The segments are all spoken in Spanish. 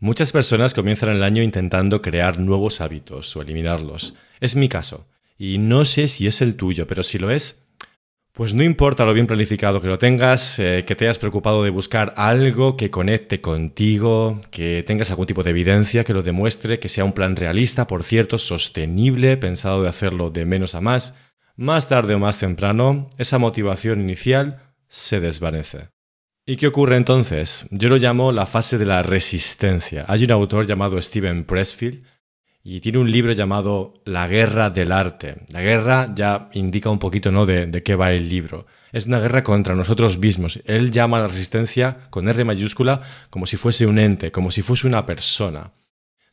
Muchas personas comienzan el año intentando crear nuevos hábitos o eliminarlos. Es mi caso. Y no sé si es el tuyo, pero si lo es, pues no importa lo bien planificado que lo tengas, eh, que te hayas preocupado de buscar algo que conecte contigo, que tengas algún tipo de evidencia que lo demuestre, que sea un plan realista, por cierto, sostenible, pensado de hacerlo de menos a más, más tarde o más temprano, esa motivación inicial se desvanece. ¿Y qué ocurre entonces? Yo lo llamo la fase de la resistencia. Hay un autor llamado Steven Pressfield y tiene un libro llamado La guerra del arte. La guerra ya indica un poquito ¿no? de, de qué va el libro. Es una guerra contra nosotros mismos. Él llama a la resistencia con R mayúscula como si fuese un ente, como si fuese una persona.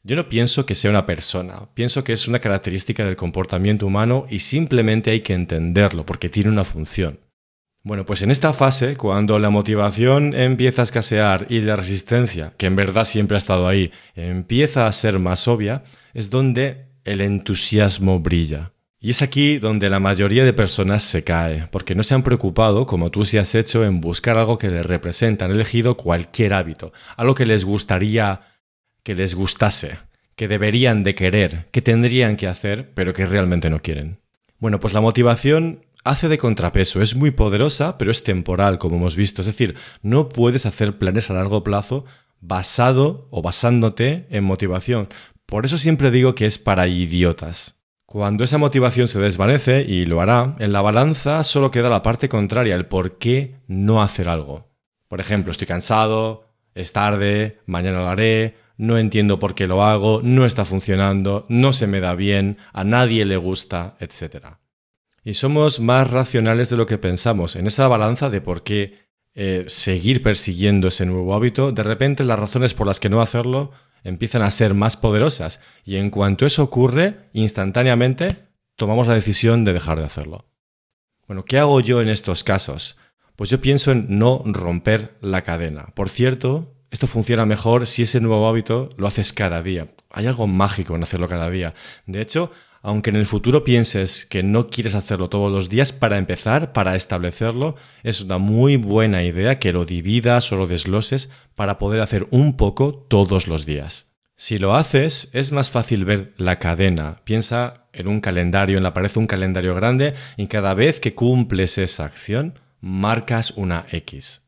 Yo no pienso que sea una persona, pienso que es una característica del comportamiento humano y simplemente hay que entenderlo porque tiene una función. Bueno, pues en esta fase, cuando la motivación empieza a escasear y la resistencia, que en verdad siempre ha estado ahí, empieza a ser más obvia, es donde el entusiasmo brilla. Y es aquí donde la mayoría de personas se cae, porque no se han preocupado, como tú sí has hecho, en buscar algo que les representa. Han elegido cualquier hábito, algo que les gustaría que les gustase, que deberían de querer, que tendrían que hacer, pero que realmente no quieren. Bueno, pues la motivación hace de contrapeso, es muy poderosa, pero es temporal, como hemos visto. Es decir, no puedes hacer planes a largo plazo basado o basándote en motivación. Por eso siempre digo que es para idiotas. Cuando esa motivación se desvanece, y lo hará, en la balanza solo queda la parte contraria, el por qué no hacer algo. Por ejemplo, estoy cansado, es tarde, mañana lo haré, no entiendo por qué lo hago, no está funcionando, no se me da bien, a nadie le gusta, etc y somos más racionales de lo que pensamos. En esa balanza de por qué eh, seguir persiguiendo ese nuevo hábito, de repente las razones por las que no hacerlo empiezan a ser más poderosas y en cuanto eso ocurre, instantáneamente tomamos la decisión de dejar de hacerlo. Bueno, ¿qué hago yo en estos casos? Pues yo pienso en no romper la cadena. Por cierto, esto funciona mejor si ese nuevo hábito lo haces cada día. Hay algo mágico en hacerlo cada día. De hecho, aunque en el futuro pienses que no quieres hacerlo todos los días, para empezar, para establecerlo, es una muy buena idea que lo dividas o lo desgloses para poder hacer un poco todos los días. Si lo haces, es más fácil ver la cadena. Piensa en un calendario, en la pared un calendario grande y cada vez que cumples esa acción, marcas una X.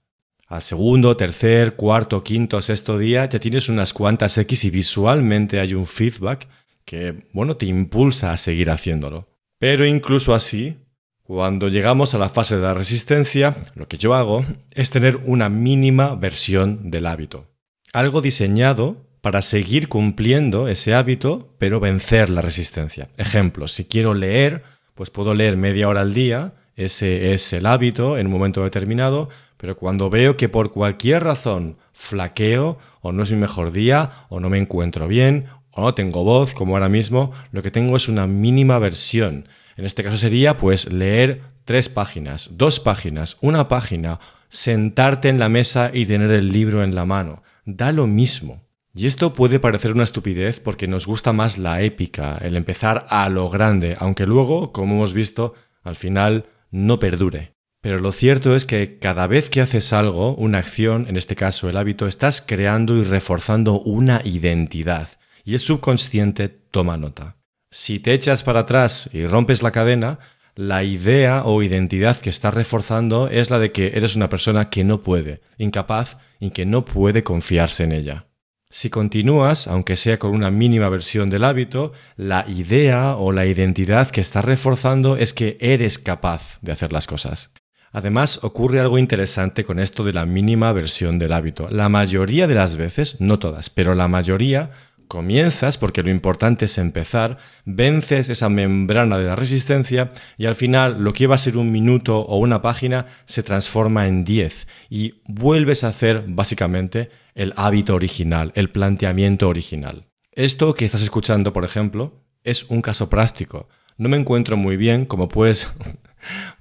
Al segundo, tercer, cuarto, quinto, sexto día ya tienes unas cuantas X y visualmente hay un feedback que, bueno, te impulsa a seguir haciéndolo. Pero incluso así, cuando llegamos a la fase de la resistencia, lo que yo hago es tener una mínima versión del hábito. Algo diseñado para seguir cumpliendo ese hábito, pero vencer la resistencia. Ejemplo, si quiero leer, pues puedo leer media hora al día, ese es el hábito en un momento determinado, pero cuando veo que por cualquier razón flaqueo, o no es mi mejor día, o no me encuentro bien, o no tengo voz, como ahora mismo, lo que tengo es una mínima versión. En este caso sería pues leer tres páginas, dos páginas, una página, sentarte en la mesa y tener el libro en la mano. Da lo mismo. Y esto puede parecer una estupidez porque nos gusta más la épica, el empezar a lo grande, aunque luego, como hemos visto, al final no perdure. Pero lo cierto es que cada vez que haces algo, una acción, en este caso el hábito, estás creando y reforzando una identidad y el subconsciente toma nota. Si te echas para atrás y rompes la cadena, la idea o identidad que estás reforzando es la de que eres una persona que no puede, incapaz y que no puede confiarse en ella. Si continúas, aunque sea con una mínima versión del hábito, la idea o la identidad que estás reforzando es que eres capaz de hacer las cosas. Además, ocurre algo interesante con esto de la mínima versión del hábito. La mayoría de las veces, no todas, pero la mayoría, Comienzas, porque lo importante es empezar, vences esa membrana de la resistencia y al final lo que iba a ser un minuto o una página se transforma en 10 y vuelves a hacer básicamente el hábito original, el planteamiento original. Esto que estás escuchando, por ejemplo, es un caso práctico. No me encuentro muy bien, como puedes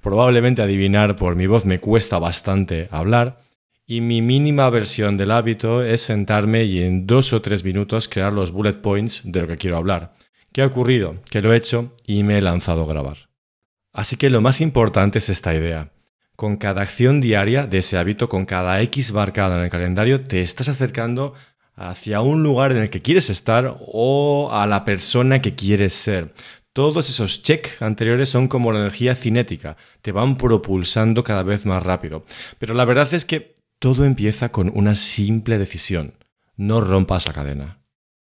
probablemente adivinar por mi voz, me cuesta bastante hablar. Y mi mínima versión del hábito es sentarme y en dos o tres minutos crear los bullet points de lo que quiero hablar. ¿Qué ha ocurrido? Que lo he hecho y me he lanzado a grabar. Así que lo más importante es esta idea. Con cada acción diaria de ese hábito, con cada X marcada en el calendario, te estás acercando hacia un lugar en el que quieres estar o a la persona que quieres ser. Todos esos check anteriores son como la energía cinética, te van propulsando cada vez más rápido. Pero la verdad es que todo empieza con una simple decisión. No rompas la cadena.